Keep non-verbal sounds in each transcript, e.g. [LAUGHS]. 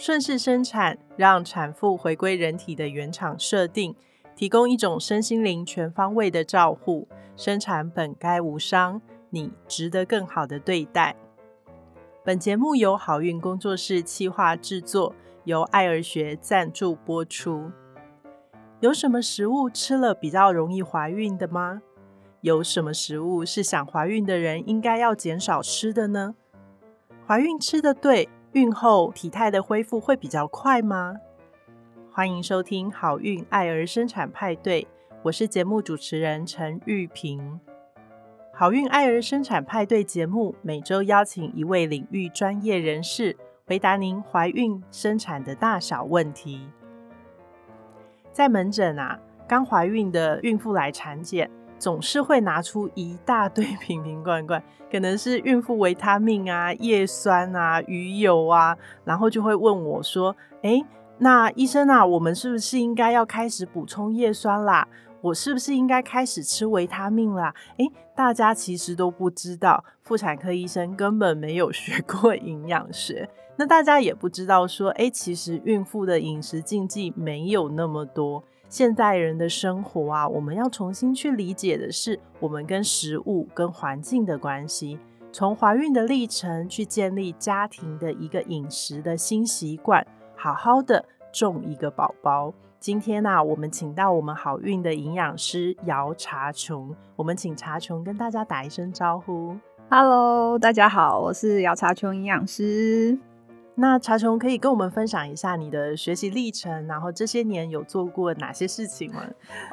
顺势生产，让产妇回归人体的原厂设定，提供一种身心灵全方位的照护。生产本该无伤，你值得更好的对待。本节目由好运工作室企划制作，由爱儿学赞助播出。有什么食物吃了比较容易怀孕的吗？有什么食物是想怀孕的人应该要减少吃的呢？怀孕吃的对，孕后体态的恢复会比较快吗？欢迎收听好运爱儿生产派对，我是节目主持人陈玉萍。好运爱儿生产派对节目每周邀请一位领域专业人士，回答您怀孕生产的大小问题。在门诊啊，刚怀孕的孕妇来产检，总是会拿出一大堆瓶瓶罐罐，可能是孕妇维他命啊、叶酸啊、鱼油啊，然后就会问我说：“哎，那医生啊，我们是不是应该要开始补充叶酸啦？”我是不是应该开始吃维他命啦？诶，大家其实都不知道，妇产科医生根本没有学过营养学。那大家也不知道说，诶，其实孕妇的饮食禁忌没有那么多。现代人的生活啊，我们要重新去理解的是，我们跟食物、跟环境的关系。从怀孕的历程去建立家庭的一个饮食的新习惯，好好的种一个宝宝。今天呢，我们请到我们好运的营养师姚茶琼，我们请茶琼跟大家打一声招呼。Hello，大家好，我是姚茶琼营养师。那茶琼可以跟我们分享一下你的学习历程，然后这些年有做过哪些事情吗？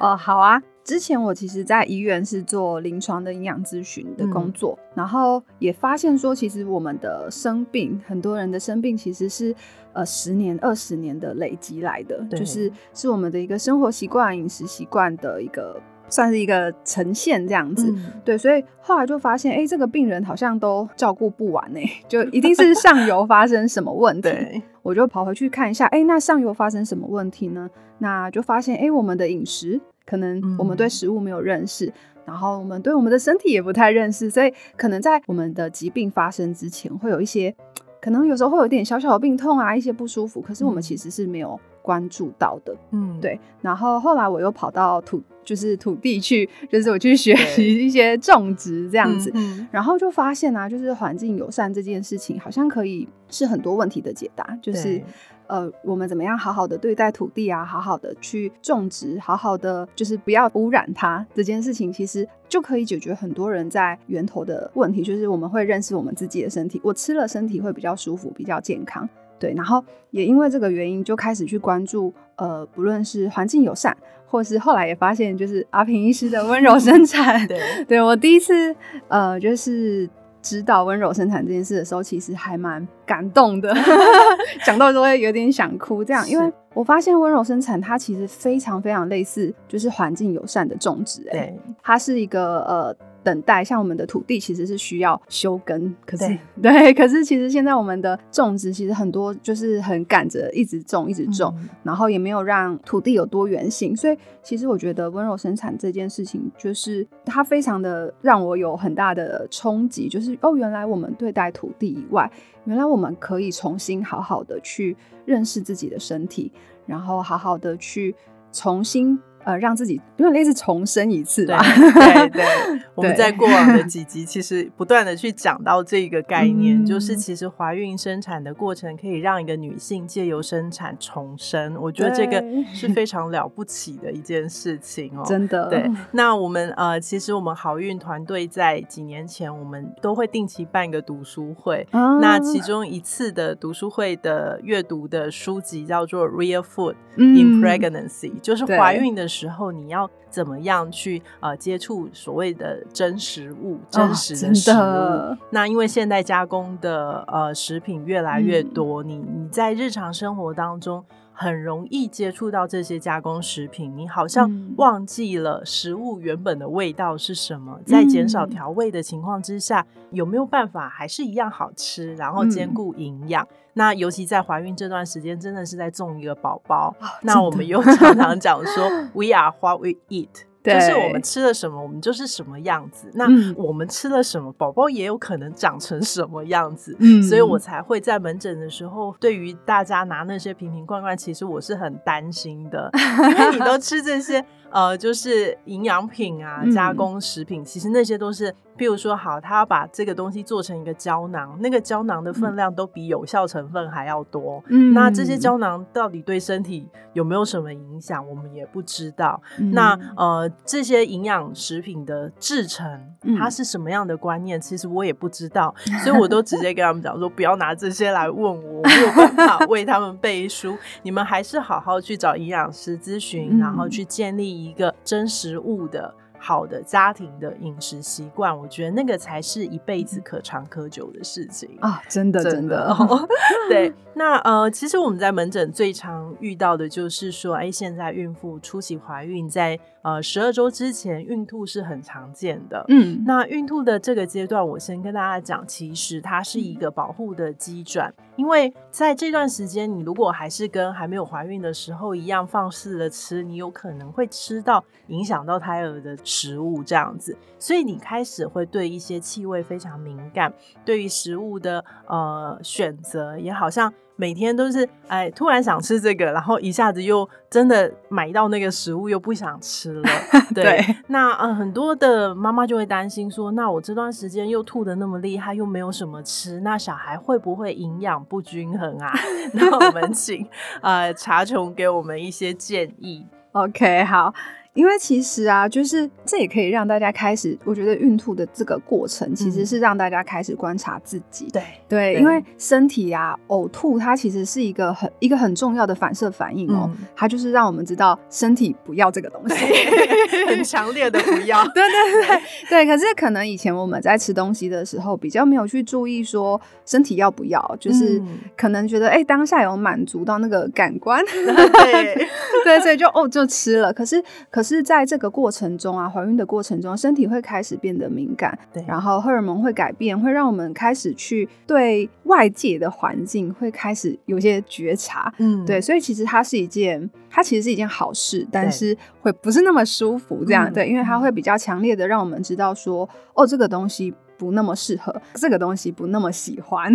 哦，好啊。之前我其实，在医院是做临床的营养咨询的工作，然后也发现说，其实我们的生病，很多人的生病其实是呃十年、二十年的累积来的，就是是我们的一个生活习惯、饮食习惯的一个，算是一个呈现这样子。对，所以后来就发现，哎，这个病人好像都照顾不完呢，[LAUGHS] 就一定是上游发生什么问题。[LAUGHS] 我就跑回去看一下，哎，那上游发生什么问题呢？那就发现，哎，我们的饮食。可能我们对食物没有认识，然后我们对我们的身体也不太认识，所以可能在我们的疾病发生之前，会有一些可能有时候会有点小小的病痛啊，一些不舒服，可是我们其实是没有关注到的。嗯，对。然后后来我又跑到土，就是土地去，就是我去学习一些种植这样子，然后就发现啊，就是环境友善这件事情好像可以是很多问题的解答，就是。呃，我们怎么样好好的对待土地啊？好好的去种植，好好的就是不要污染它。这件事情其实就可以解决很多人在源头的问题，就是我们会认识我们自己的身体，我吃了身体会比较舒服，比较健康。对，然后也因为这个原因，就开始去关注，呃，不论是环境友善，或是后来也发现，就是阿平医师的温柔生产。[LAUGHS] 对，对我第一次呃，就是。知道温柔生产这件事的时候，其实还蛮感动的，[LAUGHS] 讲到都会有点想哭。这样，因为我发现温柔生产它其实非常非常类似，就是环境友善的种植。哎，它是一个呃。等待，像我们的土地其实是需要修根，可是 [LAUGHS] 对，可是其实现在我们的种植其实很多就是很赶着一直种一直种，然后也没有让土地有多元性，所以其实我觉得温柔生产这件事情，就是它非常的让我有很大的冲击，就是哦，原来我们对待土地以外，原来我们可以重新好好的去认识自己的身体，然后好好的去重新。呃，让自己有点类似重生一次吧。对对，[LAUGHS] 我们在过往的几集其实不断的去讲到这个概念，就是其实怀孕生产的过程可以让一个女性借由生产重生。我觉得这个是非常了不起的一件事情哦。[LAUGHS] 真的。对，那我们呃，其实我们好运团队在几年前，我们都会定期办一个读书会。那其中一次的读书会的阅读的书籍叫做《Real Food in Pregnancy》，就是怀孕的时。候你要怎么样去呃接触所谓的真实物、真实的食物？那因为现代加工的呃食品越来越多，你你在日常生活当中很容易接触到这些加工食品，你好像忘记了食物原本的味道是什么。在减少调味的情况之下，有没有办法还是一样好吃，然后兼顾营养？那尤其在怀孕这段时间，真的是在种一个宝宝。那我们又常常讲说，[LAUGHS] We are what we eat。就是我们吃了什么，我们就是什么样子。那我们吃了什么，宝宝也有可能长成什么样子。嗯，所以我才会在门诊的时候，对于大家拿那些瓶瓶罐罐，其实我是很担心的，[LAUGHS] 因为你都吃这些。呃，就是营养品啊，加工食品，其实那些都是，譬如说，好，他要把这个东西做成一个胶囊，那个胶囊的分量都比有效成分还要多。嗯，那这些胶囊到底对身体有没有什么影响，我们也不知道。那呃，这些营养食品的制成，它是什么样的观念，其实我也不知道，所以我都直接跟他们讲说，不要拿这些来问我，没有办法为他们背书。你们还是好好去找营养师咨询，然后去建立。一个真实物的好的家庭的饮食习惯，我觉得那个才是一辈子可长可久的事情啊！真的，真的，[LAUGHS] [LAUGHS] 对。那呃，其实我们在门诊最常遇到的就是说，哎，现在孕妇初期怀孕，在呃十二周之前孕吐是很常见的。嗯，那孕吐的这个阶段，我先跟大家讲，其实它是一个保护的机转。因为在这段时间，你如果还是跟还没有怀孕的时候一样放肆的吃，你有可能会吃到影响到胎儿的食物这样子，所以你开始会对一些气味非常敏感，对于食物的呃选择也好像。每天都是哎，突然想吃这个，然后一下子又真的买到那个食物，又不想吃了。[LAUGHS] 对，那呃，很多的妈妈就会担心说，那我这段时间又吐的那么厉害，又没有什么吃，那小孩会不会营养不均衡啊？[LAUGHS] 那我们请呃查琼给我们一些建议。OK，好。因为其实啊，就是这也可以让大家开始，我觉得孕吐的这个过程其实是让大家开始观察自己。对对，因为身体啊呕吐，它其实是一个很一个很重要的反射反应哦，它就是让我们知道身体不要这个东西，[LAUGHS] 很强烈的不要。对对对对，可是可能以前我们在吃东西的时候比较没有去注意说身体要不要，就是可能觉得哎当下有满足到那个感官，[LAUGHS] 对 [LAUGHS] 对，所以就哦就吃了。可是可是。是在这个过程中啊，怀孕的过程中，身体会开始变得敏感，对，然后荷尔蒙会改变，会让我们开始去对外界的环境会开始有些觉察，嗯，对，所以其实它是一件，它其实是一件好事，但是会不是那么舒服，这样对，因为它会比较强烈的让我们知道说，哦，这个东西不那么适合，这个东西不那么喜欢，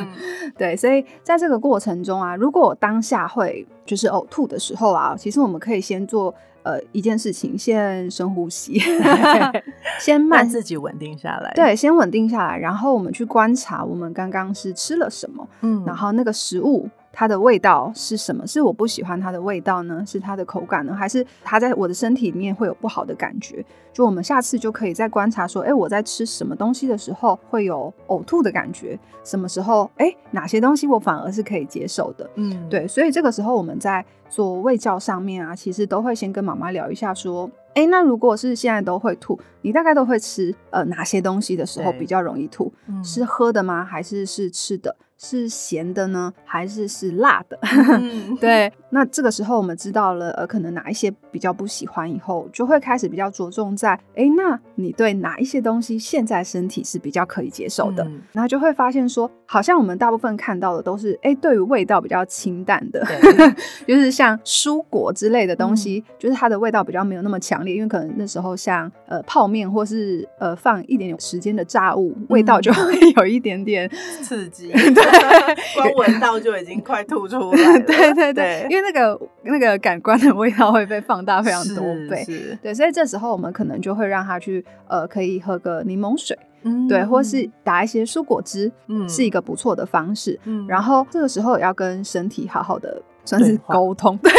[LAUGHS] 对，所以在这个过程中啊，如果当下会就是呕吐的时候啊，其实我们可以先做。呃，一件事情，先深呼吸，[LAUGHS] 先慢自己稳定下来。对，先稳定下来，然后我们去观察我们刚刚是吃了什么，嗯，然后那个食物。它的味道是什么？是我不喜欢它的味道呢？是它的口感呢？还是它在我的身体里面会有不好的感觉？就我们下次就可以再观察说，哎，我在吃什么东西的时候会有呕吐的感觉？什么时候？哎，哪些东西我反而是可以接受的？嗯，对。所以这个时候我们在做胃教上面啊，其实都会先跟妈妈聊一下说，哎，那如果是现在都会吐，你大概都会吃呃哪些东西的时候比较容易吐？是喝的吗？还是是吃的？是咸的呢，还是是辣的？[LAUGHS] 对，那这个时候我们知道了，呃，可能哪一些比较不喜欢，以后就会开始比较着重在，哎，那你对哪一些东西现在身体是比较可以接受的？然后就会发现说，好像我们大部分看到的都是，哎，对于味道比较清淡的，[LAUGHS] 就是像蔬果之类的东西，就是它的味道比较没有那么强烈，因为可能那时候像呃泡面或是呃放一点点时间的炸物，味道就会有一点点刺激。对。[LAUGHS] [LAUGHS] 光闻到就已经快吐出来了。[LAUGHS] 对对对，因为那个那个感官的味道会被放大非常多倍。对，所以这时候我们可能就会让他去呃，可以喝个柠檬水，嗯对，或是打一些蔬果汁，嗯，是一个不错的方式。嗯，然后这个时候也要跟身体好好的。算是沟通，[LAUGHS] 对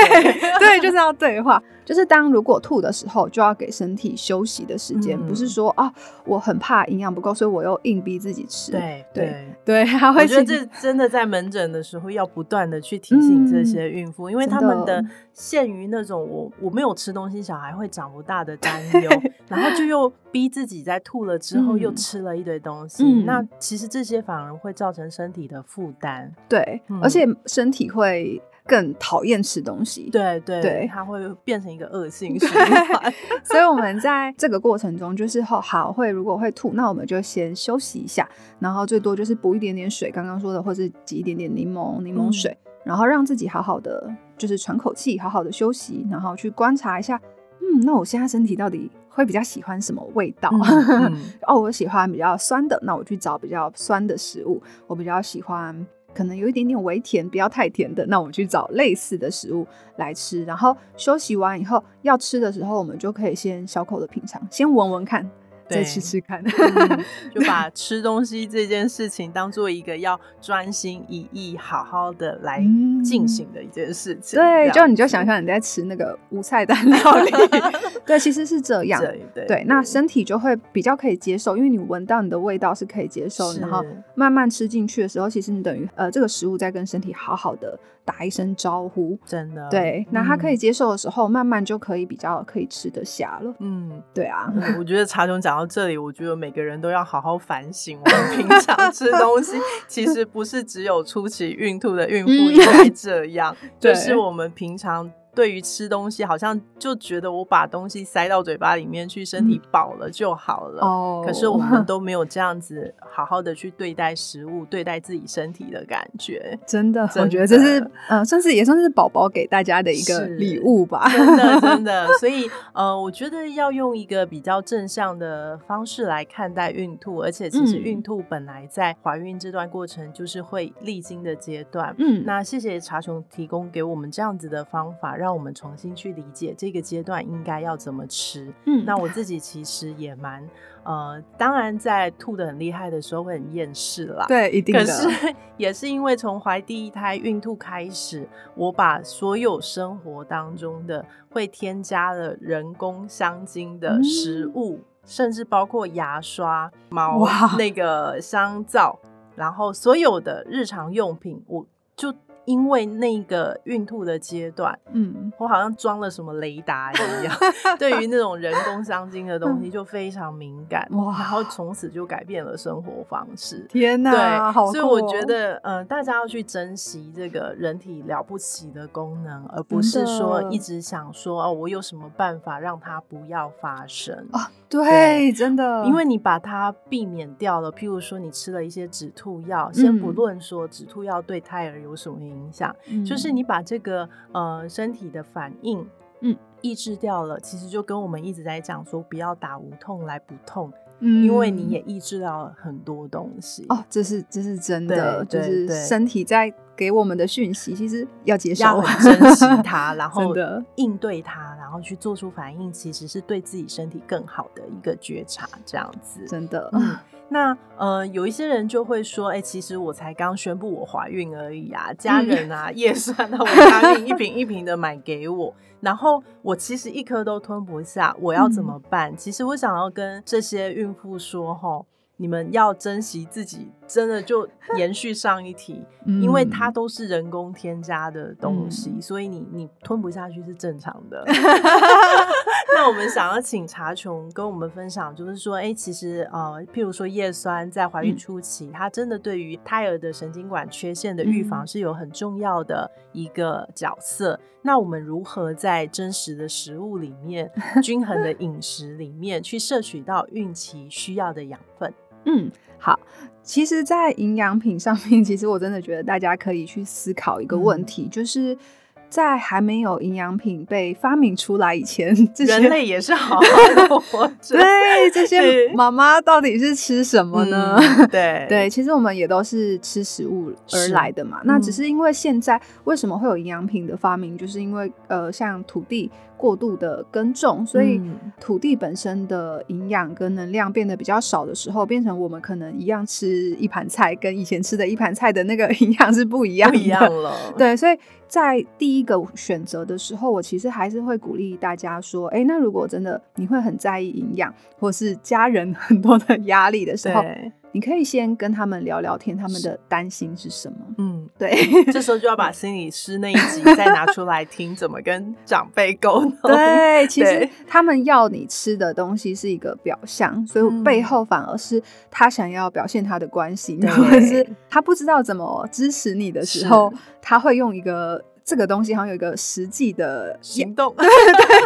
对，就是要对话。就是当如果吐的时候，就要给身体休息的时间，不是说啊，我很怕营养不够，所以我又硬逼自己吃。对对对，我觉得这真的在门诊的时候要不断的去提醒这些孕妇，因为他们的限于那种我我没有吃东西，小孩会长不大的担忧，[LAUGHS] 然后就又逼自己在吐了之后又吃了一堆东西，那其实这些反而会造成身体的负担。对，而且身体会。更讨厌吃东西，对对对，它会变成一个恶性 [LAUGHS] 循环。[LAUGHS] 所以我们在这个过程中，就是好好会如果会吐，那我们就先休息一下，然后最多就是补一点点水，刚刚说的，或是挤一点点柠檬柠檬水，然后让自己好好的就是喘口气，好好的休息，然后去观察一下。嗯，那我现在身体到底会比较喜欢什么味道？[LAUGHS] 嗯嗯哦，我喜欢比较酸的，那我去找比较酸的食物。我比较喜欢可能有一点点微甜，不要太甜的，那我们去找类似的食物来吃。然后休息完以后要吃的时候，我们就可以先小口的品尝，先闻闻看，再吃吃看。嗯就把吃东西这件事情当做一个要专心一意、好好的来嗯进行的一件事情。对，就你就想象你在吃那个无菜单料理，[LAUGHS] 对，其实是这样。对，那身体就会比较可以接受，因为你闻到你的味道是可以接受，然后慢慢吃进去的时候，其实你等于呃这个食物在跟身体好好的打一声招呼。真的对，那他可以嗯接受的时候，慢慢就可以比较可以吃得下了。嗯。对啊，嗯我觉得茶总讲到这里，我觉得每个人都要好好反省，我们平常吃东西 [LAUGHS] 其实不是只有初期孕吐的孕妇嗯应该这样，就是 [LAUGHS] 我们平常对于吃东西，好像就觉得我把东西塞到嘴巴里面去，身体饱了就好了。哦可是我们都没有这样子好好的去对待食物，对待自己身体的感觉。真的，真我觉得这是呃，算是也算是宝宝给大家的一个礼物吧。真的，真的，[LAUGHS] 所以呃，我觉得要用一个比较正向的方式来看待孕吐，而且其实嗯孕吐本来在怀孕这段过程就是会历经的阶段。嗯，那谢谢茶琼提供给我们这样子的方法，让我们重新去理解这个阶段应该要怎么吃。嗯那我自己其实也蛮呃，当然在吐的很厉害的时候会很厌世啦。对，一定的。可是也是因为从怀第一胎孕吐开始，我把所有生活当中的会添加了人工香精的食物，甚至包括牙刷、毛哇那个香皂，然后所有的日常用品，我就因为那个孕吐的阶段，嗯，我好像装了什么雷达一样，[LAUGHS] 对于那种人工香精的东西就非常敏感，哇。然后从此就改变了生活方式。天哪，对，好所以我觉得，呃，大家要去珍惜这个人体了不起的功能，而不是说一直想说哦，我有什么办法让它不要发生。啊，对，真的，因为你把它避免掉了，譬如说你吃了一些止吐药，先不嗯。论说止吐药对胎儿有什么影响，就是嗯你把这个呃身体的反应，嗯，抑制掉了，其实就跟我们一直在讲说不要打无痛来补痛，嗯。因为你也抑制到了很多东西。哦，这是这是真的，就是身体在给我们的讯息，其实要接受，要很珍惜它，[LAUGHS] 然后应对它，然后去做出反应，其实是对自己身体更好的一个觉察，这样子。真的，嗯，那呃，有一些人就会说，哎、其实我才刚宣布我怀孕而已啊，家嗯人啊、[LAUGHS] 叶酸啊、维他命一瓶一瓶的买给我，然后我其实一颗都吞不下，我要怎嗯么办？其实我想要跟这些孕妇说，吼。你们要珍惜自己，真的就延续上一题，[LAUGHS] 因为它嗯都是人工添加的东西，嗯所以你你吞不下去是正常的。[LAUGHS] [LAUGHS] 那我们想要请查琼跟我们分享，就是说，哎、其实呃，譬如说叶酸在怀孕嗯初期，它真的对于胎儿的神经管缺陷的预防嗯是有很重要的一个角色。那我们如何在真实的食物里面、均衡的饮食里面去摄取到孕期需要的养分？嗯，好。其实，在营养品上面，其实我真的觉得大家可以去思考一个问嗯题，就是在还没有营养品被发明出来以前，这些人类也是好好的 [LAUGHS] 活着。对这些妈妈到底是吃什么呢？嗯 [LAUGHS] 对对，其实我们也都是吃食物而来的嘛。那只嗯是因为现在为什么会有营养品的发明，就是因为呃，像土地过度的耕种，所以嗯土地本身的营养跟能量变得比较少的时候，变成我们可能一样吃一盘菜，跟以前吃的一盘菜的那个 [LAUGHS] 营养是不一样的。不一样 [LAUGHS] 了。对，所以在第一个选择的时候，我其实还是会鼓励大家说，哎，那如果真的你会很在意营养，或是家人很多的压力的时候，对，你可以先跟他们聊聊天，他们的担心是什么？嗯，对这时候就要把心理师那一集再拿出来听，怎么跟长辈沟通。[LAUGHS] 对，其实他们要你吃的东西是一个表象，所以嗯背后反而是他想要表现他的关心，对或者是他不知道怎么支持你的时候，他会用一个这个东西好像有一个实际的行动，[LAUGHS]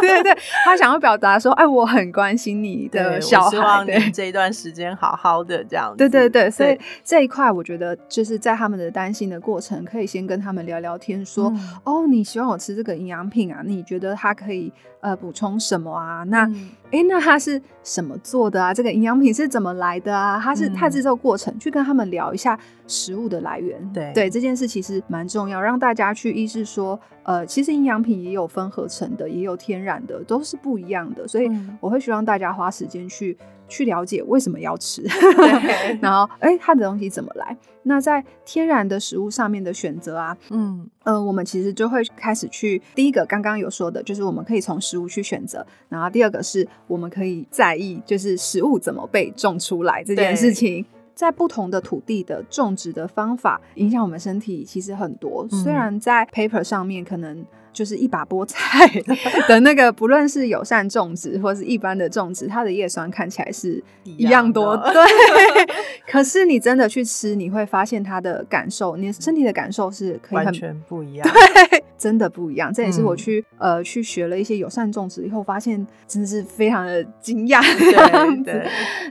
对对对，他想要表达说，哎，我很关心你的小孩，希望你这一段时间好好的这样。对对对，所以这一块我觉得就是在他们的担心的过程，可以先跟他们聊聊天，说，哦，你希望我吃这个营养品啊？你觉得它可以呃补充什么啊？那哎，那它是什么做的啊？这个营养品是怎么来的啊？它是它制造过程，去跟他们聊一下食物的来源。对对，这件事其实蛮重要，让大家去意识说，呃，其实营养品也有分合成的，也有天然的，都是不一样的。所以我会希望大家花时间去去了解为什么要吃，[LAUGHS] 然后哎，它的东西怎么来？那在天然的食物上面的选择啊，嗯呃，我们其实就会开始去第一个刚刚有说的，就是我们可以从食物去选择，然后第二个是。我们可以在意，就是食物怎么被种出来这件事情，在不同的土地的种植的方法影响我们身体其实很多。虽然在 paper 上面可能。就是一把菠菜的 [LAUGHS] 那个，不论是友善种植或是一般的种植，它的叶酸看起来是一样多，对。[LAUGHS] 可是你真的去吃，你会发现它的感受，你身体的感受是可以完全不一样，对，真的不一样。这也是我去呃去学了一些友善种植以后，发现真的是非常的惊讶这样子。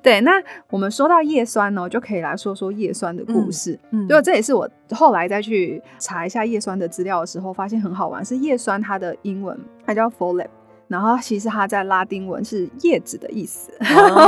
对，那我们说到叶酸呢，就可以来说说叶酸的故事。嗯，就这也是我后来再去查一下叶酸的资料的时候，发现很好玩，是叶。酸它的英文它叫 folate，然后其实它在拉丁文是叶子的意思。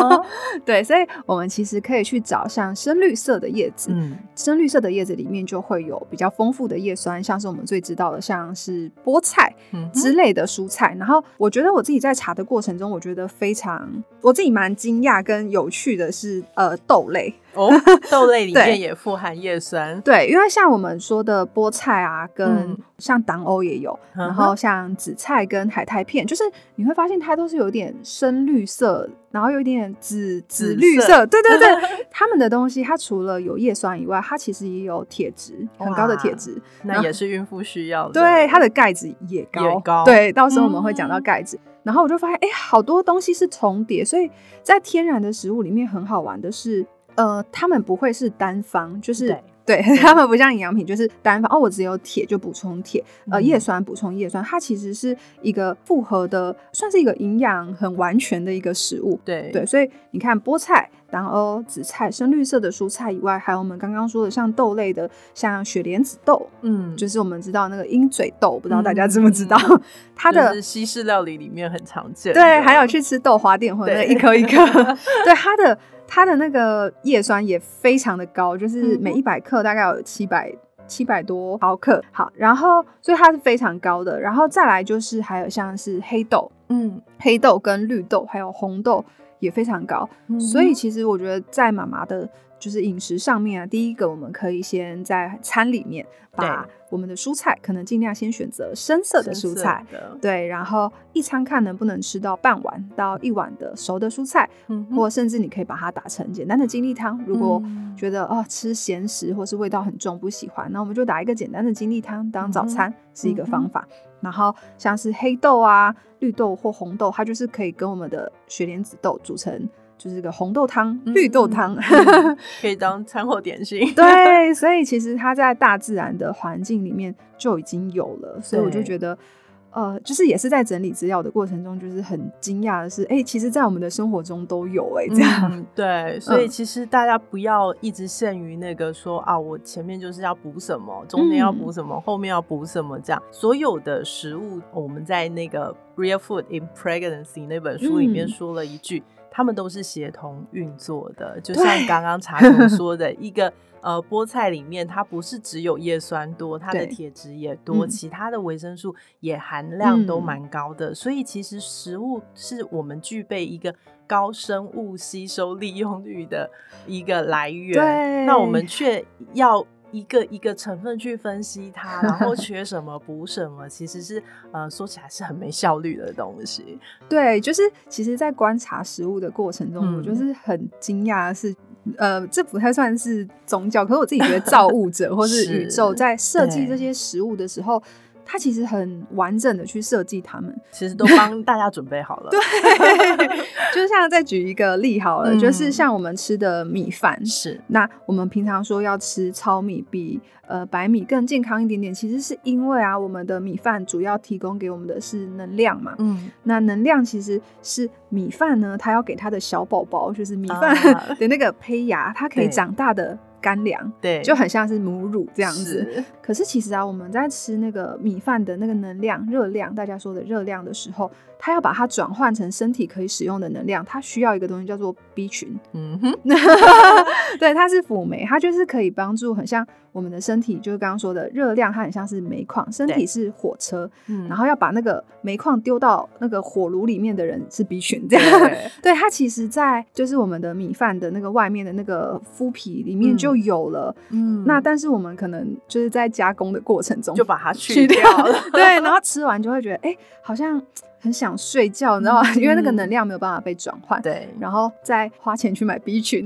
[LAUGHS] 对，所以我们其实可以去找像深绿色的叶子，嗯深绿色的叶子里面就会有比较丰富的叶酸，像是我们最知道的像是菠菜之类的蔬菜。然后我觉得我自己在查的过程中，我觉得非常我自己蛮惊讶跟有趣的是，呃，豆类。[LAUGHS] 哦，豆类里面也富含叶酸。对，因为像我们说的菠菜啊，跟像党欧也有，然后像紫菜跟海苔片，就是你会发现它都是有点深绿色，然后有一点紫紫绿色。对对对，它 [LAUGHS] 们的东西，它除了有叶酸以外，它其实也有铁质，很高的铁质，那也是孕妇需要的。对，它的钙质也高。对，到时候我们会讲到钙质。然后我就发现，哎，好多东西是重叠，所以在天然的食物里面很好玩的是。呃，他们不会是单方，就是对 [LAUGHS] 他们不像营养品，就是单方哦，我只有铁就补充铁，呃，叶酸补充叶酸，它其实是一个复合的，算是一个营养很完全的一个食物。对对，所以你看菠菜、然后紫菜、深绿色的蔬菜以外，还有我们刚刚说的像豆类的，像雪莲子豆，嗯，就是我们知道那个鹰嘴豆，不知道大家知不知道？它的西式料理里面很常见。对，还有去吃豆花店或者一颗一颗，[LAUGHS] 对它的。它的那个叶酸也非常的高，就是每一百克大概有七百七百多毫克。好，然后所以它是非常高的。然后再来就是还有像是黑豆，嗯，黑豆跟绿豆还有红豆也非常高。所以其实我觉得在妈妈的。就是饮食上面啊，第一个我们可以先在餐里面把我们的蔬菜，可能尽量先选择深色的蔬菜，对，然后一餐看能不能吃到半碗到一碗的熟的蔬菜，嗯，或甚至你可以把它打成简单的精力汤。如果觉得哦吃咸食或是味道很重不喜欢，那我们就打一个简单的精力汤当早餐是一个方法。然后像是黑豆啊、绿豆或红豆，它就是可以跟我们的雪莲子豆组成。就是个红豆汤、绿豆汤，[LAUGHS] 可以当餐后点心。对，所以其实它在大自然的环境里面就已经有了，所以我就觉得，呃，就是也是在整理资料的过程中，就是很惊讶的是，哎，其实，在我们的生活中都有，哎，这样。对，所以其实大家不要一直限于那个说啊，我前面就是要补什么，中间要补什么，后面要补什么，这样所有的食物，我们在那个《Real Food in Pregnancy》那本书里面说了一句。他们都是协同运作的，就像刚刚茶总 [LAUGHS] 说的，一个呃菠菜里面，它不是只有叶酸多，它的铁质也多，其他的维生素也含量都蛮高的。所以其实食物是我们具备一个高生物吸收利用率的一个来源，那我们却要。一个一个成分去分析它，然后缺什么补什么，其实是呃说起来是很没效率的东西。对，就是其实，在观察食物的过程中，我就是很惊讶的是，呃，这不太算是宗教，可是我自己觉得造物者或是 [LAUGHS] 宇宙在设计这些食物的时候。它其实很完整的去设计它们，其实都帮大家准备好了。[LAUGHS] 对，就像再举一个例好了，就是像我们吃的米饭，是那我们平常说要吃糙米比呃白米更健康一点点，其实是因为啊，我们的米饭主要提供给我们的是能量嘛。嗯，那能量其实是米饭呢，它要给它的小宝宝，就是米饭 [LAUGHS] 的那个胚芽，它可以长大的。干粮，对，就很像是母乳这样子。可是其实啊，我们在吃那个米饭的那个能量、热量，大家说的热量的时候，它要把它转换成身体可以使用的能量，它需要一个东西叫做 B 群。嗯哼，[LAUGHS] 对，它是辅酶，它就是可以帮助很像。我们的身体就是刚刚说的热量，它很像是煤矿，身体是火车，然后要把那个煤矿丢到那个火炉里面的人是 B 群，这样。对，它其实，在就是我们的米饭的那个外面的那个麸皮里面就有了。嗯，那但是我们可能就是在加工的过程中就把它去掉了。[LAUGHS] 对，然后吃完就会觉得，哎，好像。很想睡觉，你知道吗？[LAUGHS] 因为那个能量没有办法被转换，对，然后再花钱去买 B 群，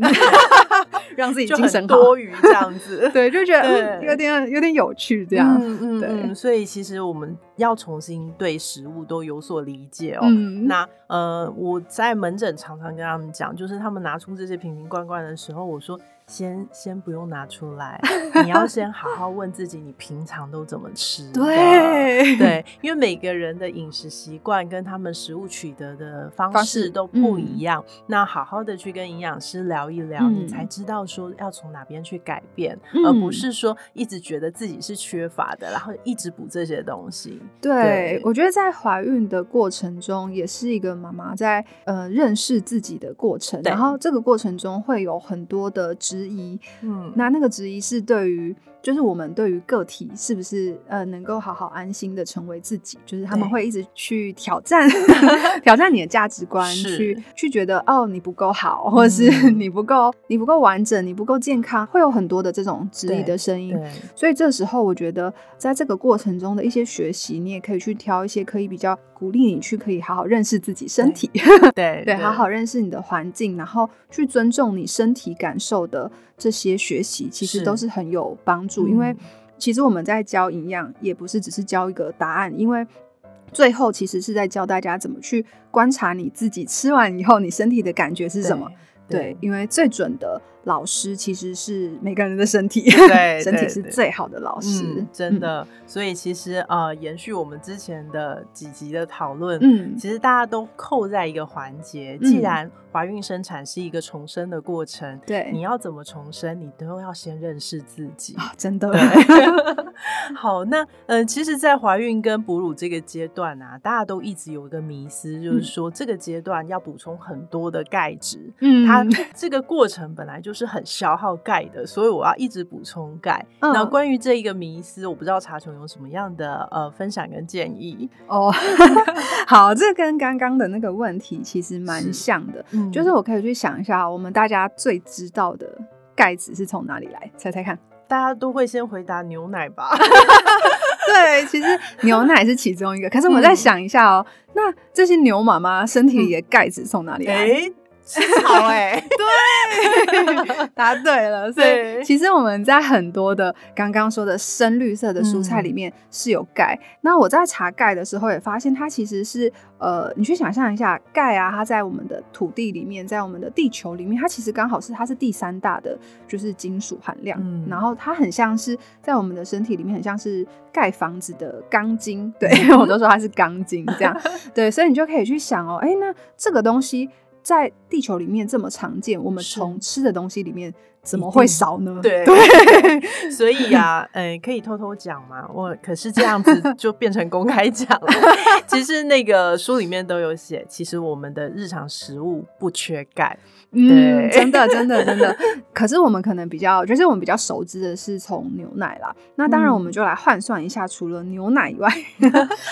[LAUGHS] 让自己精神多余这样子，[LAUGHS] 对，就觉得有点有点有趣这样，嗯嗯，对。所以其实我们要重新对食物都有所理解哦。那呃，我在门诊常常跟他们讲，就是他们拿出这些瓶瓶罐罐的时候，我说。先先不用拿出来，你要先好好问自己，你平常都怎么吃？对对，因为每个人的饮食习惯跟他们食物取得的方式都不一样。那好好的去跟营养师聊一聊，你才知道说要从哪边去改变，而不是说一直觉得自己是缺乏的，然后一直补这些东西。对，我觉得在怀孕的过程中，也是一个妈妈在呃认识自己的过程，然后这个过程中会有很多的。质疑，嗯，那那个质疑是对于，就是我们对于个体是不是呃能够好好安心的成为自己，就是他们会一直去挑战，[LAUGHS] 挑战你的价值观，去去觉得哦你不够好，或者是 [LAUGHS] 你不够你不够完整，你不够健康，会有很多的这种质疑的声音。所以这时候我觉得，在这个过程中的一些学习，你也可以去挑一些可以比较。鼓励你去可以好好认识自己身体，[LAUGHS] 对对，好好认识你的环境，然后去尊重你身体感受的这些学习，其实都是很有帮助。因为其实我们在教营养，也不是只是教一个答案，因为最后其实是在教大家怎么去观察你自己吃完以后你身体的感觉是什么。对，因为最准的。老师其实是每个人的身体，对，[LAUGHS] 身体是最好的老师，真的。所以其实呃，延续我们之前的几集的讨论，嗯，其实大家都扣在一个环节。既然怀孕生产是一个重生的过程，对，你要怎么重生，你都要先认识自己啊，真的。[LAUGHS] 好，那嗯，其实，在怀孕跟哺乳这个阶段啊，大家都一直有一个迷思，就是说这个阶段要补充很多的钙质，嗯，它这个过程本来就。是很消耗钙的，所以我要一直补充钙。那关于这一个迷思，我不知道茶琼有什么样的呃分享跟建议哦。[LAUGHS] 好，这跟刚刚的那个问题其实蛮像的，就是我可以去想一下，我们大家最知道的钙质是从哪里来？猜猜看，大家都会先回答牛奶吧？[LAUGHS] 对，其实牛奶是其中一个。可是我再想一下哦，那这些牛妈妈身体里的钙质从哪里来？好哎，[LAUGHS] 对，[LAUGHS] 答对了。所以其实我们在很多的刚刚说的深绿色的蔬菜里面是有钙。那我在查钙的时候也发现，它其实是呃，你去想象一下，钙啊，它在我们的土地里面，在我们的地球里面，它其实刚好是它是第三大的就是金属含量。嗯，然后它很像是在我们的身体里面，很像是盖房子的钢筋。对 [LAUGHS] 我都说它是钢筋这样。对，所以你就可以去想哦，哎，那这个东西。在地球里面这么常见，我们从吃的东西里面怎么会少呢？对，[LAUGHS] 所以呀，呃，可以偷偷讲嘛。我可是这样子 [LAUGHS] 就变成公开讲了。[LAUGHS] 其实那个书里面都有写，其实我们的日常食物不缺钙。嗯，真的，真的，真的。可是我们可能比较，就是我们比较熟知的是从牛奶啦。那当然，我们就来换算一下，除了牛奶以外，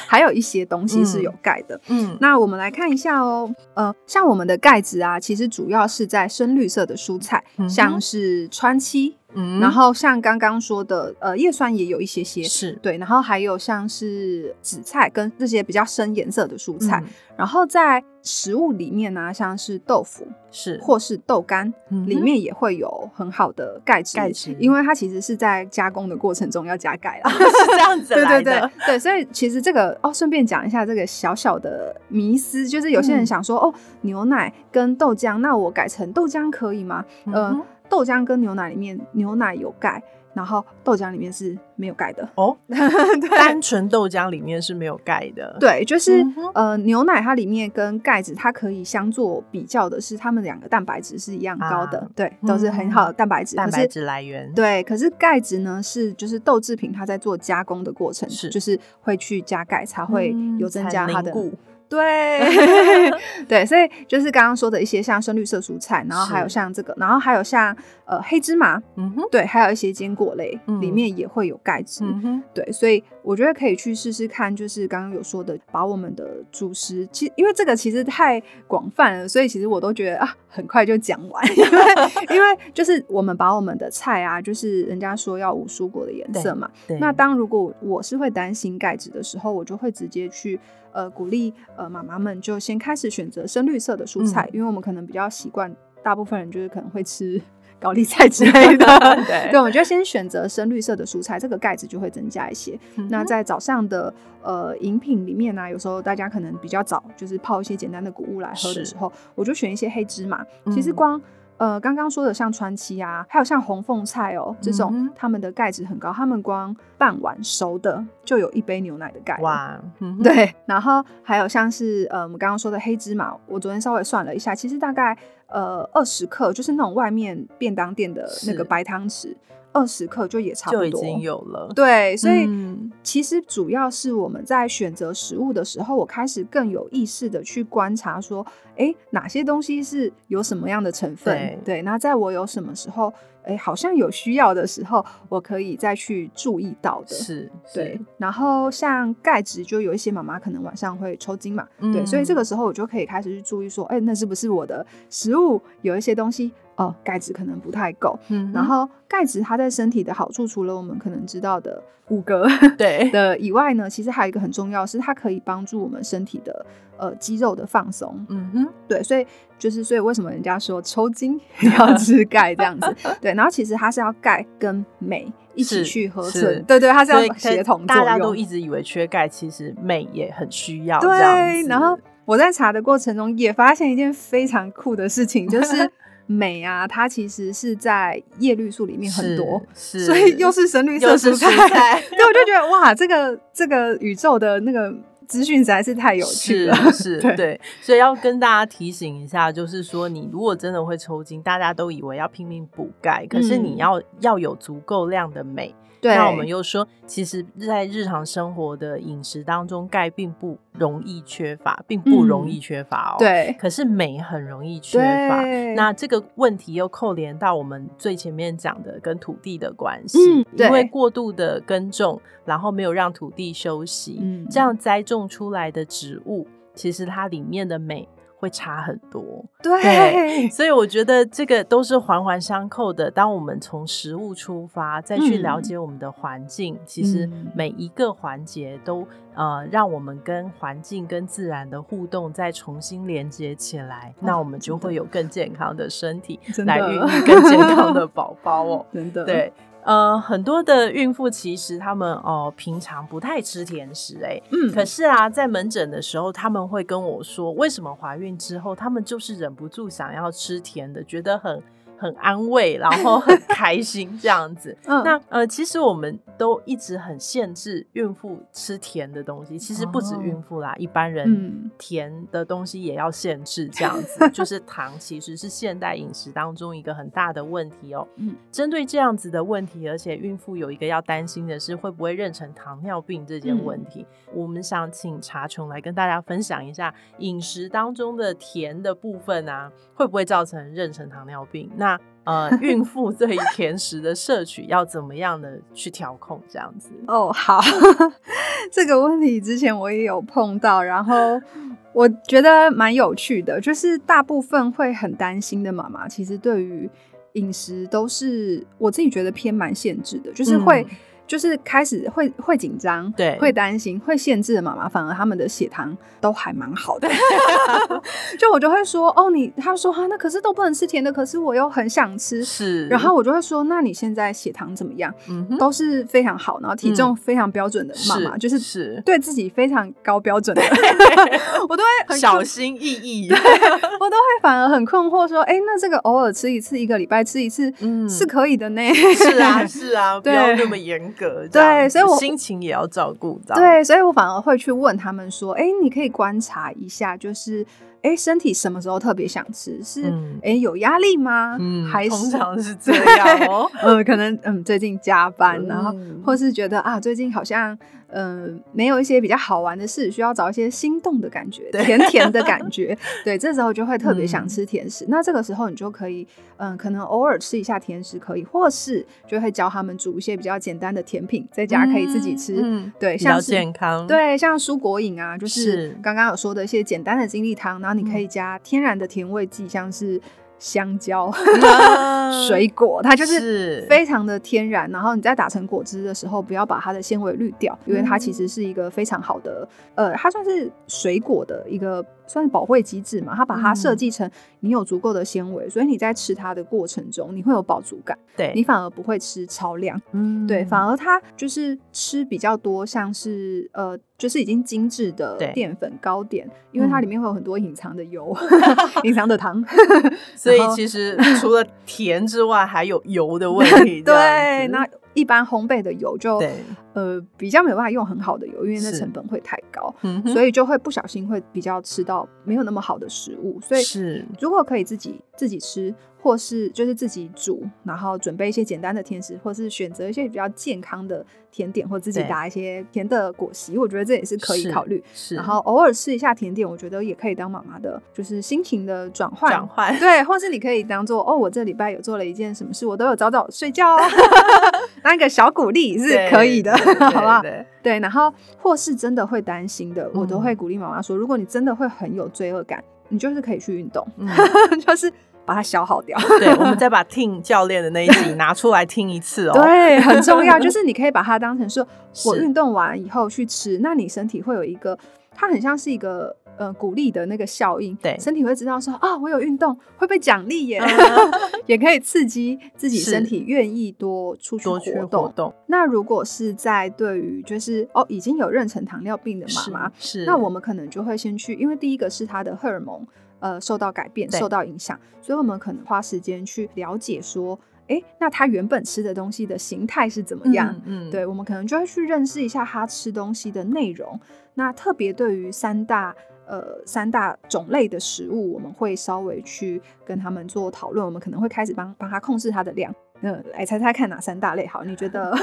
还有一些东西是有钙的。嗯，那我们来看一下哦。呃，像我们的钙质啊，其实主要是在深绿色的蔬菜，像是川七。嗯。然后像刚刚说的，呃，叶酸也有一些些，是。对，然后还有像是紫菜跟这些比较深颜色的蔬菜，嗯。然后在食物里面呢、像是豆腐是。或是豆干，嗯哼。里面也会有很好的钙质，钙质。因为它其实是在加工的过程中要加钙啦。[LAUGHS] 是这样子 [LAUGHS] 对来对的，对。对，所以其实这个哦，顺便讲一下这个小小的迷思，就是有些人嗯。想说、哦，牛奶跟豆浆，那我改成豆浆可以吗？呃，嗯哼豆浆跟牛奶里面，牛奶有钙，然后豆浆里面是没有钙的。哦，[LAUGHS] 对。单纯豆浆里面是没有钙的，，对，就是、嗯呃，牛奶它里面跟钙质它可以相做比较的是，它们两个蛋白质是一样高的，啊对，都是很好的蛋白质。蛋白质来源，对，可是钙质呢是就是豆制品它在做加工的过程，是。就是会去加钙才会嗯有增加它的。凝固对。[LAUGHS] 对，所以就是刚刚说的一些像深绿色蔬菜，然后还有像这个，然后还有像呃黑芝麻，嗯哼，对，还有一些坚果类、嗯里面也会有钙质。嗯哼，对，所以我觉得可以去试试看，就是刚刚有说的，把我们的主食，其因为这个其实太广泛了，所以其实我都觉得啊，很快就讲完，[LAUGHS] 因为因为就是我们把我们的菜啊，就是人家说要无蔬果的颜色嘛，那当如果我是会担心钙质的时候，我就会直接去呃鼓励呃妈妈们就先开始选择深绿色的蔬菜，嗯因为我们可能比较习惯，大部分人就是可能会吃 [LAUGHS] 高丽菜之类的，[LAUGHS] 对对，我觉得先选择深绿色的蔬菜，这个钙质就会增加一些。嗯那在早上的呃饮品里面呢、有时候大家可能比较早，就是泡一些简单的谷物来喝的是时候，我就选一些黑芝麻。其实嗯光呃刚刚说的像川崎啊，还有像红凤菜哦这种，它们的钙质很高，它们光半碗熟的就有一杯牛奶的钙了。哇，嗯，对，然后还有像是呃我们刚刚说的黑芝麻，我昨天稍微算了一下，其实大概呃二十克，就是那种外面便当店的那个白汤匙，二十克就也差不多。就已经有了，对，所以嗯其实主要是我们在选择食物的时候，我开始更有意识的去观察说，哎，哪些东西是有什么样的成分？对那在我有什么时候，哎，好像有需要的时候，我可以再去注意到的。是，对，，然后像钙质，就有一些妈妈可能晚上会抽筋嘛，对，所以这嗯个时候我就可以开始去注意说，哎，那是不是我的食物有一些东西哦，钙质可能不太够。嗯然后钙质它在身体的好处，除了我们可能知道的五个对 [LAUGHS] 的以外呢，其实还有一个很重要，是它可以帮助我们身体的呃肌肉的放松。嗯哼，对，所以就是所以为什么人家说抽筋 [LAUGHS] 要吃钙这样子？[LAUGHS] 对，然后其实它是要钙跟镁一起去合成，对对，它是要协同作大家都用。一直以为缺钙，其实镁也很需要，对，然后我在查的过程中也发现一件非常酷的事情，就是镁啊，它其实是在叶绿素里面很多，[LAUGHS] 所以又是深绿色蔬菜，蔬菜 [LAUGHS] 对，我就觉得哇，这个这个宇宙的那个资讯实在是太有趣了，是 [LAUGHS] 是，对对，所以要跟大家提醒一下，就是说，你如果真的会抽筋，大家都以为要拼命补钙，可是你嗯要、要有足够量的镁。对，那我们又说，其实，在日常生活的饮食当中，钙并不容易缺乏，并不容易缺乏哦。。对可是镁很容易缺乏，那这个问题又扣连到我们最前面讲的跟土地的关系，嗯因为过度的耕种，然后没有让土地休息，嗯这样栽种出来的植物，其实它里面的镁会差很多。对所以我觉得这个都是环环相扣的。当我们从食物出发，再去了解我们的环境，其实嗯每一个环节都呃让我们跟环境、跟自然的互动再重新连接起来，那我们就会有更健康的身体来孕育更健康的宝宝哦。[LAUGHS] 真的，对。呃，很多的孕妇其实她们哦、平常不太吃甜食、欸，嗯，可是啊，在门诊的时候，他们会跟我说，为什么怀孕之后，他们就是忍不住想要吃甜的，觉得很很安慰，然后很开心这样子。[LAUGHS] 嗯那呃，其实我们都一直很限制孕妇吃甜的东西，其实不止哦孕妇啦，一般人嗯甜的东西也要限制，这样子。[LAUGHS] 就是糖其实是现代饮食当中一个很大的问题哦。嗯，针对这样子的问题，而且孕妇有一个要担心的是会不会妊娠糖尿病这件问题，我们想请查琼来跟大家分享一下饮食当中的甜的部分啊，会不会造成妊娠糖尿病？那呃，孕妇对于甜食的摄取要怎么样的去调控？这样子，哦，好，[LAUGHS] 这个问题之前我也有碰到，然后我觉得蛮有趣的，就是大部分会很担心的妈妈，其实对于饮食都是我自己觉得偏蛮限制的，就是会。就是开始会会紧张，对，会担心，会限制妈妈，反而他们的血糖都还蛮好的。[LAUGHS] 就我就会说，哦，你他说哈，那可是都不能吃甜的，可是我又很想吃，是。然后我就会说，那你现在血糖怎么样？嗯，都是非常好，然后体重非常标准的妈妈，就是是对自己非常高标准的，[LAUGHS] 我都会小心翼翼，我都会反而很困惑，说，哎，那这个偶尔吃一次，一个礼拜吃一次，嗯，是可以的呢。是啊，[LAUGHS] 是啊，不要那么严。对，所以我心情也要照顾到。对，所以我反而会去问他们说：“哎，你可以观察一下，就是哎，身体什么时候特别想吃？是哎有压力吗？嗯，还是通常是 [LAUGHS] 这样哦？嗯，可能嗯最近加班，然后或是觉得啊最近好像。”嗯，没有一些比较好玩的事，需要找一些心动的感觉，甜甜的感觉。[LAUGHS] 对，这时候就会特别想吃甜食。那这个时候你就可以，嗯，可能偶尔吃一下甜食可以，或是就会教他们煮一些比较简单的甜品，在家可以自己吃。嗯，对，比较健康。对，像蔬果饮啊，就是刚刚有说的一些简单的精力汤，然后你可以加天然的甜味剂，像是。香蕉 [LAUGHS] 水果，它就是非常的天然。然后你在打成果汁的时候，不要把它的纤维滤掉，因为它其实是一个非常好的，呃，它算是水果的一个。算是保卫机制嘛，它把它设计成你有足够的纤维，所以你在吃它的过程中，你会有饱足感，对你反而不会吃超量，嗯，对，反而它就是吃比较多，像是呃，就是已经精致的淀粉糕点，因为它里面会有很多隐藏的油、[LAUGHS] 隐藏的糖，[LAUGHS] 所以其实 [LAUGHS] 除了甜之外，还有油的问题，对，那。一般烘焙的油就呃比较没有办法用很好的油，因为那成本会太高，所以就会不小心会比较吃到没有那么好的食物。所以是如果可以自己自己吃。或是就是自己煮，然后准备一些简单的甜食，或是选择一些比较健康的甜点，或自己打一些甜的果昔，我觉得这也是可以考虑。是，然后偶尔吃一下甜点，我觉得也可以当妈妈的，就是心情的转换。转换对，或是你可以当做哦，我这礼拜有做了一件什么事，我都有早早睡觉，[LAUGHS] 当一个小鼓励是可以的，[LAUGHS] 好不好？对，然后或是真的会担心的，我都会鼓励妈妈说，如果你真的会很有罪恶感，你就是可以去运动，[LAUGHS] 就是。把它消耗掉。对，我们再把听教练的那一集拿出来听一次哦。[LAUGHS] 对，很重要，就是你可以把它当成说，我运动完以后去吃，那你身体会有一个，它很像是一个呃鼓励的那个效应。对，身体会知道说啊，我有运动会被奖励耶，[LAUGHS] 也可以刺激自己身体愿意多出去活动。那如果是在对于就是哦已经有妊娠糖尿病的妈妈，是，那我们可能就会先去，因为第一个是他的荷尔蒙。呃，受到改变，受到影响，所以我们可能花时间去了解说，哎，那他原本吃的东西的形态是怎么样？嗯，对，我们可能就会去认识一下他吃东西的内容。那特别对于三大呃三大种类的食物，我们会稍微去跟他们做讨论。我们可能会开始帮帮他控制他的量。嗯，来猜猜看哪三大类？好，你觉得？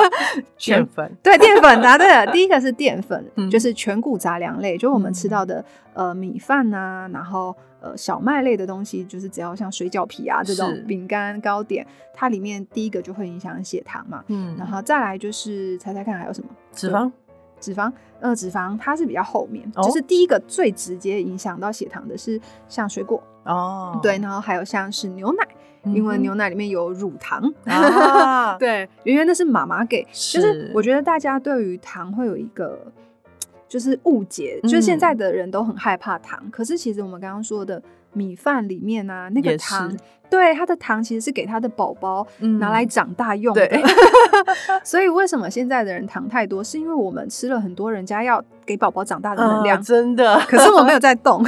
[LAUGHS] 淀粉。对，淀粉答对了。第一个是淀粉，[LAUGHS] 就是全谷杂粮类，就我们吃到的呃米饭呐，然后呃小麦类的东西，就是只要像水饺皮啊这种饼干糕点，它里面第一个就会影响血糖嘛。嗯，然后再来就是猜猜看还有什么？脂肪。脂肪，呃，脂肪它是比较后面，就是第一个最直接影响到血糖的是像水果哦，对，然后还有像是牛奶，因为牛奶里面有乳糖啊，[LAUGHS] 对，因为那是妈妈给，就是我觉得大家对于糖会有一个就是误解，就是现在的人都很害怕糖，可是其实我们刚刚说的。米饭里面啊，那个糖，对它的糖其实是给他的宝宝拿来长大用的。[LAUGHS] 所以为什么现在的人糖太多？是因为我们吃了很多人家要给宝宝长大的能量，真的。可是我没有在动，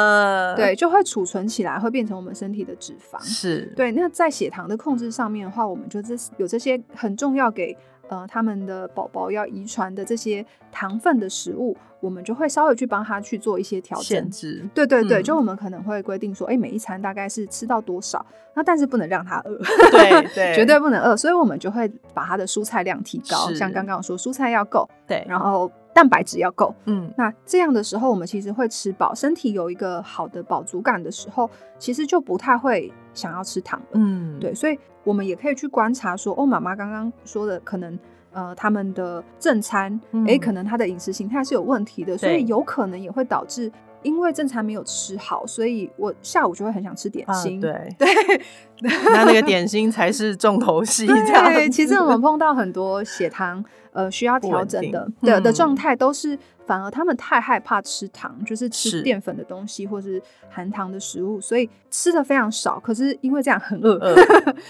[LAUGHS] 对，就会储存起来，会变成我们身体的脂肪。是对。那在血糖的控制上面的话，我们就这有这些很重要给。呃，他们的宝宝要遗传的这些糖分的食物，我们就会稍微去帮他去做一些调整。对对对，就我们可能会规定说，哎，每一餐大概是吃到多少，那但是不能让他饿，对对，[LAUGHS] 绝对不能饿，所以我们就会把他的蔬菜量提高，像刚刚说蔬菜要够，对，然后蛋白质要够，嗯，那这样的时候我们其实会吃饱，身体有一个好的饱足感的时候，其实就不太会想要吃糖，嗯，对，所以。我们也可以去观察说，哦，妈妈刚刚说的，可能呃，他们的正餐，哎，可能他的饮食形态是有问题的，所以有可能也会导致因为正餐没有吃好，所以我下午就会很想吃点心。对 [LAUGHS] 对，[LAUGHS] 那那个点心才是重头戏。[LAUGHS] 对，其实我们碰到很多血糖呃需要调整的的的状态，都是反而他们太害怕吃糖，就是吃淀粉的东西或是含糖的食物，所以吃的非常少。可是因为这样很饿，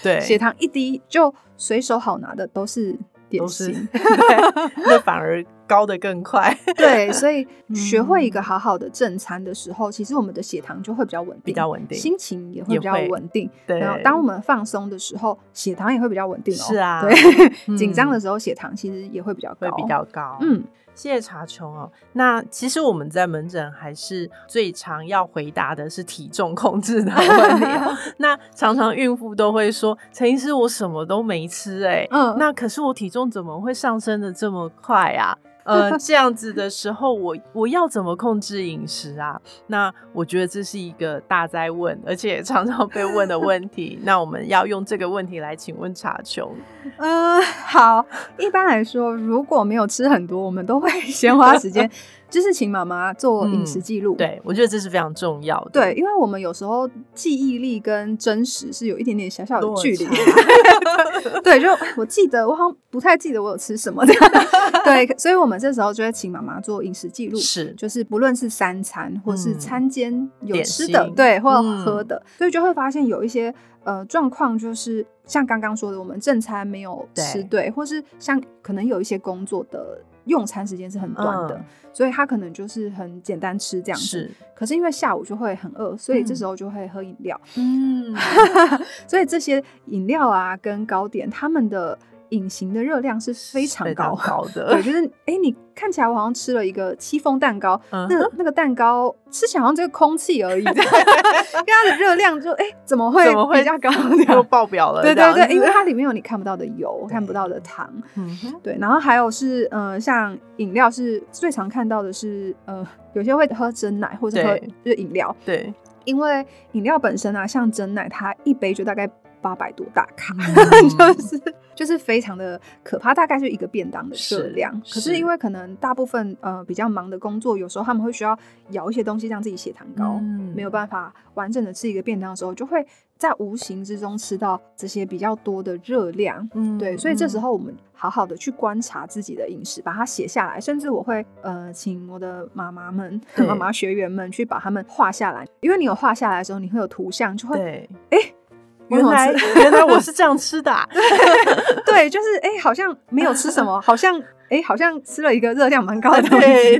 对，血糖一低就随手好拿的都是。点心，[LAUGHS] 那反而高的更快。[LAUGHS] 对，所以学会一个好好的正餐的时候，其实我们的血糖就会比较稳定，比较稳定，心情也会比较稳定。对，然后当我们放松的时候，血糖也会比较稳定哦。是啊，对，[LAUGHS] 紧张的时候血糖其实也会比较高，会比较高。嗯。谢谢查琼哦。那其实我们在门诊还是最常要回答的是体重控制的问题。[LAUGHS] 那常常孕妇都会说：“陈医师，我什么都没吃，哎，嗯，那可是我体重怎么会上升的这么快啊？”呃，这样子的时候，我我要怎么控制饮食啊？那我觉得这是一个大灾问，而且常常被问的问题。[LAUGHS] 那我们要用这个问题来请问茶球。嗯，[LAUGHS] 好。一般来说，如果没有吃很多，我们都会 [LAUGHS] 先花时间。就是请妈妈做饮食记录，对我觉得这是非常重要的。对，因为我们有时候记忆力跟真实是有一点点小小的距离。[LAUGHS] 对，就我记得，我好像不太记得我有吃什么这样。[LAUGHS] 对，所以我们这时候就会请妈妈做饮食记录，是，就是不论是三餐或是餐间有吃的，对，或喝的，所以就会发现有一些呃状况，就是像刚刚说的，我们正餐没有吃对，或是像可能有一些工作的。用餐时间是很短的，所以他可能就是很简单吃这样子。可是因为下午就会很饿，所以这时候就会喝饮料。嗯，[LAUGHS] 所以这些饮料啊跟糕点，他们的。隐形的热量是非常高高的，对，就是哎，你看起来我好像吃了一个戚风蛋糕，那个那个蛋糕吃起来好像这个空气而已，[LAUGHS] 因为它的热量就哎怎么会比较高？[LAUGHS] 又爆表了，对对对，因为它里面有你看不到的油，[LAUGHS] 看不到的糖，对，然后还有是呃，像饮料是最常看到的是呃，有些会喝真奶或者喝就是饮料，对，因为饮料本身啊，像真奶，它一杯就大概。八百多大卡，[LAUGHS] 就是就是非常的可怕，大概就一个便当的热量。可是因为可能大部分呃比较忙的工作，有时候他们会需要咬一些东西让自己血糖高，嗯没有办法完整的吃一个便当的时候，就会在无形之中吃到这些比较多的热量。嗯，对，所以这时候我们好好的去观察自己的饮食，把它写下来，甚至我会呃请我的妈妈们、妈妈学员们去把它们画下来，因为你有画下来的时候，你会有图像，就会哎。原来 [LAUGHS] 原来我是这样吃的，[LAUGHS] 对，就是哎，好像没有吃什么，[LAUGHS] 好像哎，好像吃了一个热量蛮高的东西，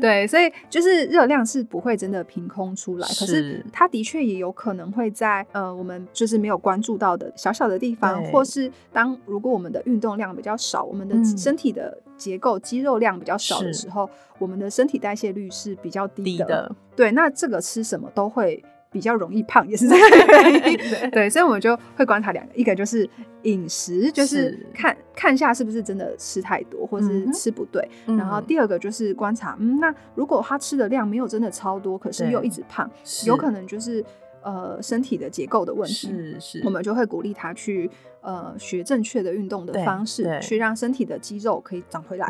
对，所以就是热量是不会真的凭空出来，可是它的确也有可能会在呃我们就是没有关注到的小小的地方，或是当如果我们的运动量比较少，我们的身体的结构肌肉量比较少的时候，我们的身体代谢率是比较低的，对，那这个吃什么都会。比较容易胖也是这 [LAUGHS] 个原因，对，所以我们就会观察两个，一个就是饮食，就是看看下是不是真的吃太多，或是吃不对，然后第二个就是观察，嗯，那如果他吃的量没有真的超多，可是又一直胖，有可能就是呃身体的结构的问题，是是，我们就会鼓励他去呃学正确的运动的方式，去让身体的肌肉可以长回来，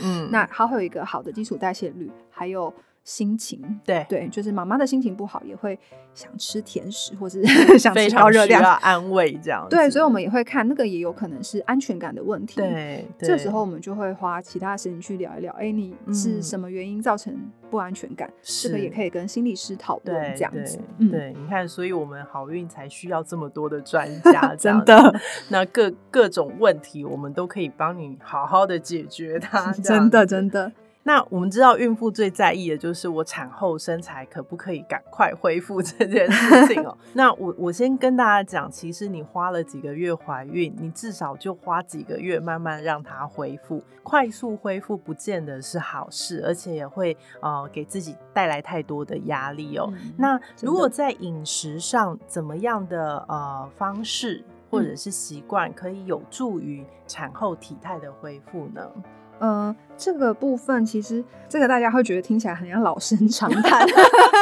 嗯，[LAUGHS] 那还会有一个好的基础代谢率，还有。心情对对，就是妈妈的心情不好，也会想吃甜食，或是 [LAUGHS] 想吃高热量，安慰这样。对，所以我们也会看那个，也有可能是安全感的问题。对，这时候我们就会花其他时间去聊一聊。哎，你是什么原因造成不安全感？这个也可以跟心理师讨论这样子。对，你看，所以我们好运才需要这么多的专家，[LAUGHS] 真的。那各各种问题，我们都可以帮你好好的解决它。[LAUGHS] 真的，真的。那我们知道，孕妇最在意的就是我产后身材可不可以赶快恢复这件事情哦。[LAUGHS] 那我我先跟大家讲，其实你花了几个月怀孕，你至少就花几个月慢慢让它恢复，快速恢复不见得是好事，而且也会呃给自己带来太多的压力哦。那如果在饮食上怎么样的呃方式或者是习惯，可以有助于产后体态的恢复呢？呃，这个部分其实这个大家会觉得听起来很像老生常谈，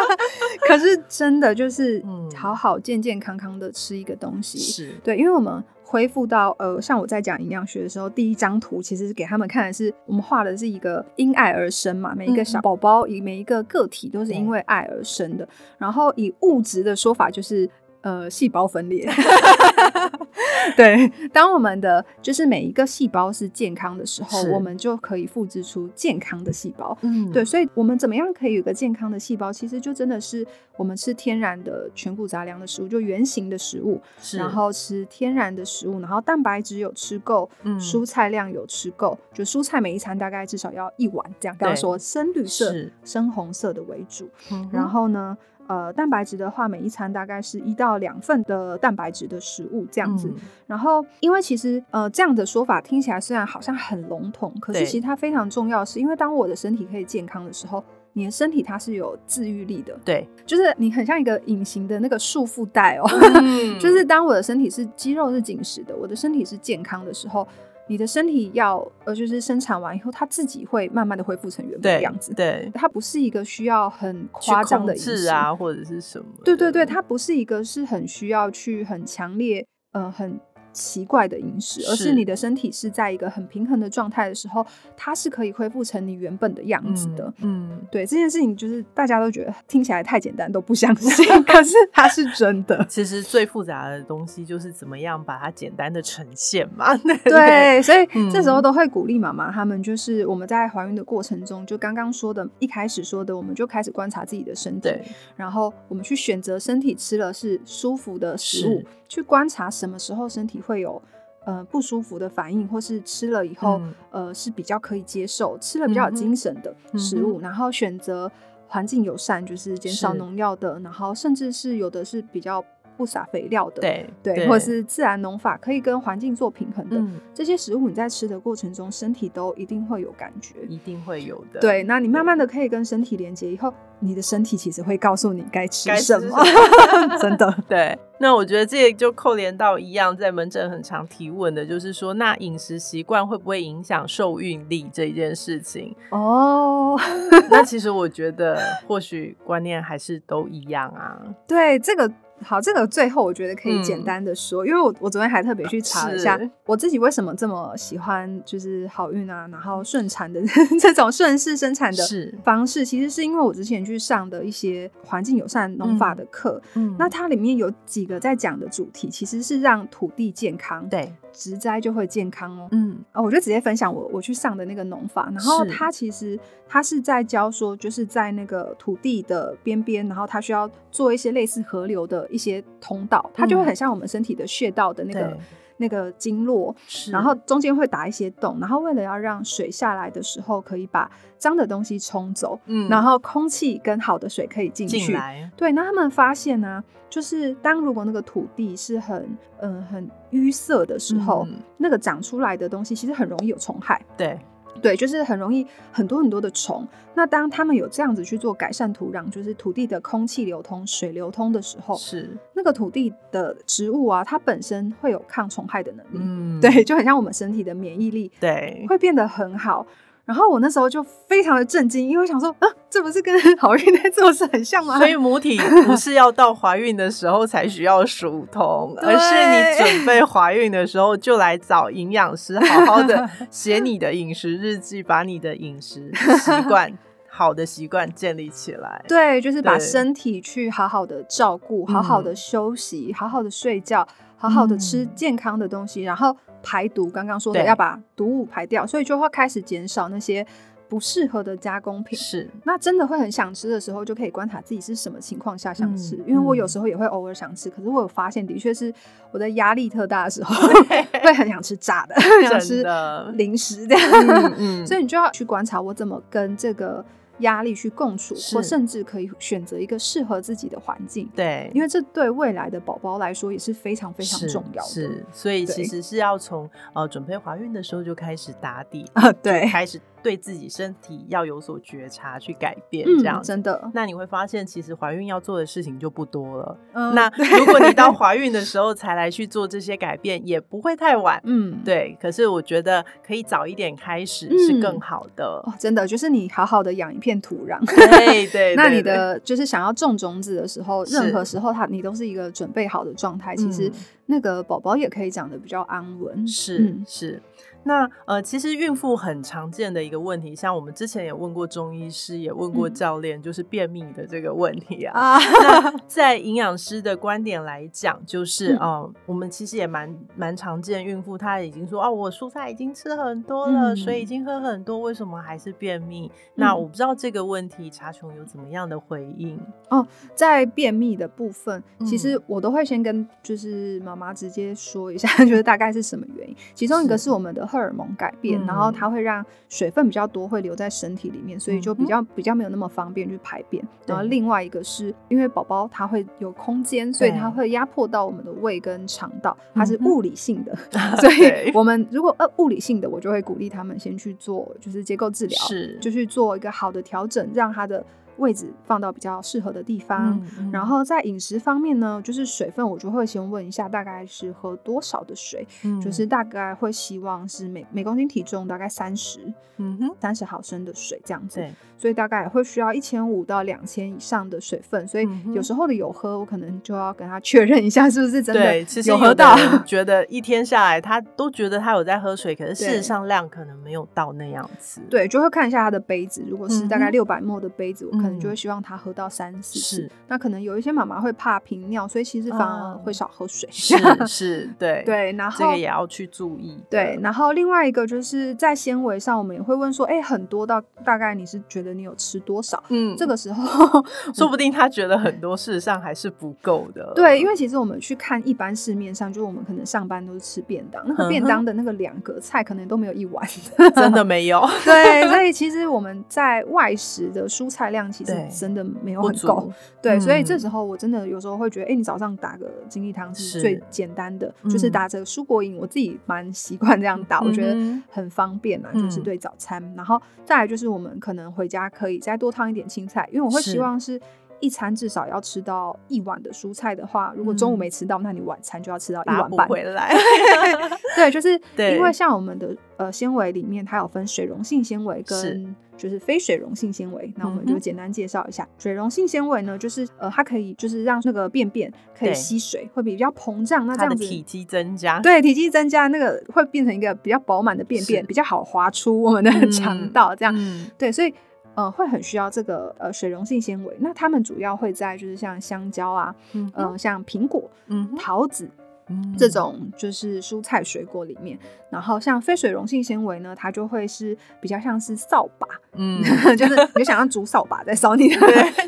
[LAUGHS] 可是真的就是好好健健康康的吃一个东西，是对，因为我们。恢复到呃，像我在讲营养学的时候，第一张图其实是给他们看的是我们画的是一个因爱而生嘛，每一个小宝宝以每一个个体都是因为爱而生的。然后以物质的说法就是呃，细胞分裂。[LAUGHS] 对，当我们的就是每一个细胞是健康的时候，我们就可以复制出健康的细胞。嗯，对，所以我们怎么样可以有一个健康的细胞？其实就真的是我们吃天然的全谷杂粮的食物，就原形的食物，然后吃天然的食物，然后蛋白质有吃够，嗯蔬菜量有吃够，就蔬菜每一餐大概至少要一碗，这样刚刚说深绿色、深红色的为主。嗯然后呢，呃，蛋白质的话，每一餐大概是一到两份的蛋白质的食物这样子。嗯然后，因为其实呃这样的说法听起来虽然好像很笼统，可是其实它非常重要的是，因为当我的身体可以健康的时候，你的身体它是有自愈力的，对，就是你很像一个隐形的那个束缚带哦。嗯 [LAUGHS] 就是当我的身体是肌肉是紧实的，我的身体是健康的时候，你的身体要呃就是生产完以后，它自己会慢慢的恢复成原本的样子。对，它不是一个需要很夸张的仪式啊，或者是什么？对对对，它不是一个是很需要去很强烈呃很奇怪的饮食，而是是你的身体是在一个很平衡的状态的时候，它是可以恢复成你原本的样子的。嗯，嗯，对这件事情，就是大家都觉得听起来太简单，都不相信，可是它是真的。[LAUGHS] 其实最复杂的东西就是怎么样把它简单的呈现嘛。[LAUGHS] 对对，所以嗯这时候都会鼓励妈妈，他们就是我们在怀孕的过程中，就刚刚说的，一开始说的，我们就开始观察自己的身体，然后我们去选择身体吃了是舒服的食物，去观察什么时候身体会有呃不舒服的反应，或是吃了以后、嗯。呃是比较可以接受，吃了比较有精神的食物，嗯然后选择环境友善，就是减少农药的，然后甚至是有的是比较不撒肥料的，对对，或者是自然农法，可以跟环境做平衡的。嗯，这些食物你在吃的过程中，身体都一定会有感觉。一定会有的。对，那你慢慢的可以跟身体连接以后，你的身体其实会告诉你该吃该什么，真的。[LAUGHS] 对，那我觉得这个就扣连到一样，在门诊很常提问的，就是说，那饮食习惯会不会影响受孕力这一件事情？[LAUGHS] 哦，那其实我觉得，或许观念还是都一样啊。[LAUGHS] 对，这个好，这个最后我觉得可以嗯。简单的说，因为我我昨天还特别去查了一下我自己为什么这么喜欢就是好运啊，然后顺产的 [LAUGHS] 这种顺势生产的方式，其实是因为我之前去上的一些环境友善农法的课，嗯。那它里面有几个在讲的主题，其实是让土地健康，对，植栽就会健康哦。嗯啊，我就直接分享我我去上的那个农法，然后是它其实它是在教说，就是在那个土地的边边，然后它需要做一些类似河流的一些通道，它就会嗯很像我们身体的穴道的那个、对那个经络，是，然后中间会打一些洞，然后为了要让水下来的时候可以把脏的东西冲走，嗯然后空气跟好的水可以进去。进，对，那他们发现呢、就是当如果那个土地是很嗯、呃很淤塞的时候，嗯那个长出来的东西其实很容易有虫害。对，对，就是很容易很多很多的虫。那当他们有这样子去做改善土壤，就是土地的空气流通、水流通的时候，是，那个土地的植物啊，它本身会有抗虫害的能力。嗯，对，就很像我们身体的免疫力对，会变得很好。然后我那时候就非常的震惊，因为我想说，啊，这不是跟 [LAUGHS] 好运在做事很像吗？所以母体不是要到怀孕的时候才需要疏通，而是你准备怀孕的时候就来找营养师，好好的 [LAUGHS] 写你的饮食日记，把你的饮食习惯。好的习惯建立起来，对，就是把身体去好好的照顾，好好的嗯休息，好好的睡觉，好好的吃嗯健康的东西，然后排毒。刚刚说的要把毒物排掉，所以就会开始减少那些不适合的加工品。是那真的会很想吃的时候，就可以观察自己是什么情况下想吃。嗯因为我有嗯时候也会偶尔想吃，可是我有发现，的确是我在压力特大的时候，[LAUGHS] 会很想吃炸的，[LAUGHS] 想吃零食这样。嗯嗯所以你就要去观察我怎么跟这个压力去共处，或甚至可以选择一个适合自己的环境，对，因为这对未来的宝宝来说也是非常非常重要的。是，所以其实是要从呃准备怀孕的时候就开始打底，啊，对，开始对自己身体要有所觉察，去改变嗯这样子。真的。那你会发现，其实怀孕要做的事情就不多了。嗯那如果你到怀孕的时候才来去做这些改变，也不会太晚。[LAUGHS] 嗯，对，可是我觉得可以早一点开始嗯是更好的。哦，真的就是你好好的养一片土壤。对 [LAUGHS] 对，那你的就是想要种种子的时候，任何时候它你都是一个准备好的状态，其实嗯那个宝宝也可以长得比较安稳。是、嗯是。那呃，其实孕妇很常见的一个问题，像我们之前也问过中医师，也问过嗯教练，就是便秘的这个问题啊。[LAUGHS] 在营养师的观点来讲，就是嗯呃，我们其实也蛮蛮常见，孕妇她已经说哦，我蔬菜已经吃很多了，嗯水已经喝很多，为什么还是便秘？那嗯我不知道这个问题，查琼有怎么样的回应哦？在便秘的部分，其实嗯我都会先跟就是妈妈直接说一下，[LAUGHS] 就是大概是什么原因。其中一个是是我们的荷尔蒙改变，嗯。然后它会让水分比较多会留在身体里面，所以就比较比较没有那么方便去排便。然后另外一个是因为宝宝他会有空间，所以它对会压迫到我们的胃跟肠道，它是物理性的。[LAUGHS] 所以我们如果呃物理性的，我就会鼓励他们先去做就是结构治疗，是。就去做一个好的调整，让他的位置放到比较适合的地方。然后在饮食方面呢，就是水分，我就会先问一下大概是喝多少的水，就是嗯大概会希望是每每公斤体重大概三十嗯哼，三十毫升的水这样子，对，所以大概也会需要一千五到两千以上的水分，所以有时候的有喝，我可能就要跟他确认一下是不是真，的有喝到。觉得一天下来，他都觉得他有在喝水，可是事实上量可能没有到那样子。对，就会看一下他的杯子，如果是大概六百 ml 的杯子，我可能就嗯会希望他喝到三四次是。那可能有一些妈妈会怕频尿，所以其实反而哦会少喝水。是是，对 [LAUGHS] 对，然后这个也要去注意。对，然后另外一个就是在纤维上，我们也会问说，哎，很多到大概你是觉得你有吃多少？嗯，这个时候，[LAUGHS] 说不定他觉得很多，事实上还是不够的。对，因为其实我们去看一般市面上，就是我们可能上班都是吃便当，那个便当的那个两格菜可能都没有一碗。真的没有 [LAUGHS] 对，所以其实我们在外食的蔬菜量其实真的没有很够足。。对，所以这嗯时候我真的有时候会觉得，哎、你早上打个精力汤是是最简单的，就是嗯打着蔬果饮，我自己蛮习惯这样打，我觉得很方便啊，就是嗯对早餐。然后再来就是我们可能回家可以再多烫一点青菜，因为我会希望是。一餐至少要吃到一碗的蔬菜的话，如果中午嗯没吃到，那你晚餐就要吃到一碗半。回来。[LAUGHS] 对，就是 [LAUGHS] 因为像我们的呃纤维里面，它有分水溶性纤维跟就是非水溶性纤维。那我们就简单介绍一下，水溶性纤维呢，就是呃它可以就是让那个便便可以吸水，会比较膨胀。那这样子体积增加。对体积增加，那个会变成一个比较饱满的便便，比较好滑出我们的 [LAUGHS] 嗯肠道。这样、嗯对，所以。呃，会很需要这个呃水溶性纤维，那它们主要会在就是像香蕉啊，嗯呃像苹果、嗯桃子，嗯。这种就是蔬菜水果里面，然后像非水溶性纤维呢，它就会是比较像是扫把，嗯 [LAUGHS] 就是你就想要煮扫把在扫你的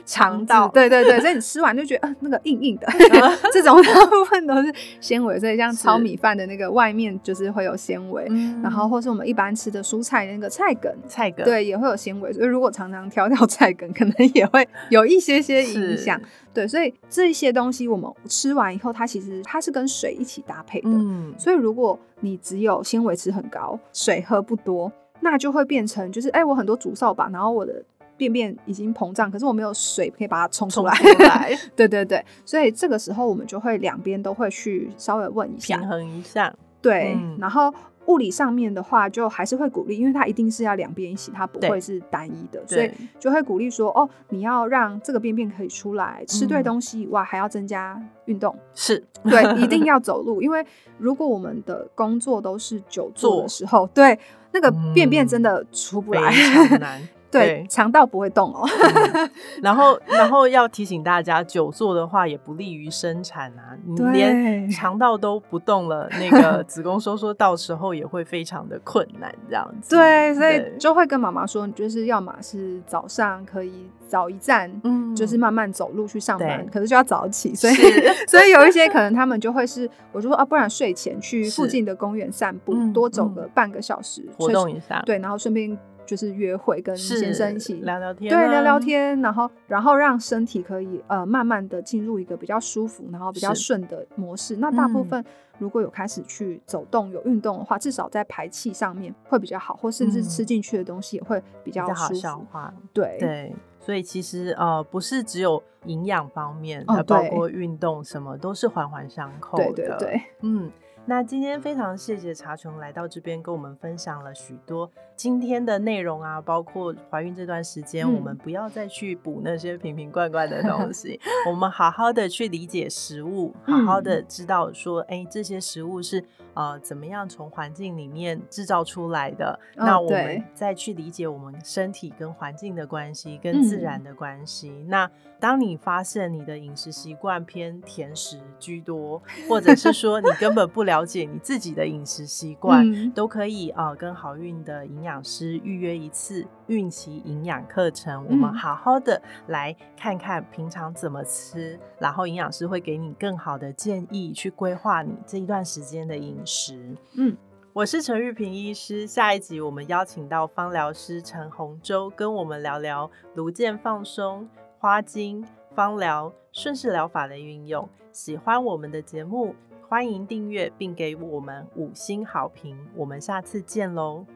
肠道道，对对对，所以你吃完就觉得呃那个硬硬的 [LAUGHS] [LAUGHS] 这种大部分都是纤维，所以像是糙米饭的那个外面就是会有纤维，嗯然后或是我们一般吃的蔬菜那个菜梗。菜梗对，也会有纤维，所以如果常常挑掉菜梗，可能也会有一些些影响。对，所以这些东西我们吃完以后，它其实它是跟水一起搭配的。嗯所以如果你只有纤维吃很高，水喝不多，那就会变成就是，哎、我很多竹扫把，然后我的便便已经膨胀，可是我没有水可以把它冲出来。冲出來 [LAUGHS] 对对对，所以这个时候我们就会两边都会去稍微问一下平，衡一下。对，嗯然后。物理上面的话，就还是会鼓励，因为它一定是要两边一起，它不对会是单一的，所以就会鼓励说，哦，你要让这个便便可以出来，吃对嗯东西以外，还要增加运动，是 [LAUGHS] 对，一定 [LAUGHS] 要走路，因为如果我们的工作都是久坐坐的时候，对那个便便真嗯的出不非来。[LAUGHS] 对，肠道不会动哦。嗯然后，然后要提醒大家，久坐的话也不利于生产啊。你对连肠道都不动了，那个 [LAUGHS] 子宫收缩到时候也会非常的困难，这样子。对，所以就会跟妈妈说，你就是要么是早上可以早一站，嗯就是慢慢走路去上班，可是就要早起，所以 [LAUGHS] 所以有一些可能他们就会是，我就说啊，不然睡前去附近的公园散步，嗯多走嗯个半个小时，活吹动一下。对，然后顺便就是约会，跟先生一起聊聊天，对，聊聊天，然后然后让身体可以呃慢慢的进入一个比较舒服，然后比较顺的模式。那大部分如果有开始去走动、有运动的话，至少在排气上面会比较好，或甚至吃进去的东西也会比较好消化。对对，所以其实呃不是只有营养方面，呃，包括运动什么都是环环相扣的。对对对，嗯。那今天非常谢谢茶琼来到这边跟我们分享了许多今天的内容啊，包括怀孕这段时间，我们不要再去补那些瓶瓶罐罐的东西，我们好好的去理解食物，好好的知道说，哎，这些食物是呃怎么样从环境里面制造出来的，那我们再去理解我们身体跟环境的关系，跟自然的关系。那当你发现你的饮食习惯偏甜食居多，或者是说你根本不了。了解你自己的饮食习惯，都可以啊，跟好运的营养师预约一次孕期营养课程，我们好好的来看看平常怎么吃，然后营养师会给你更好的建议，去规划你这一段时间的饮食。嗯，我是陈玉平医师，下一集我们邀请到芳疗师陈洪洲，跟我们聊聊颅健放松、花精、芳疗、顺势疗法的运用。喜欢我们的节目。欢迎订阅并给我们五星好评，我们下次见喽。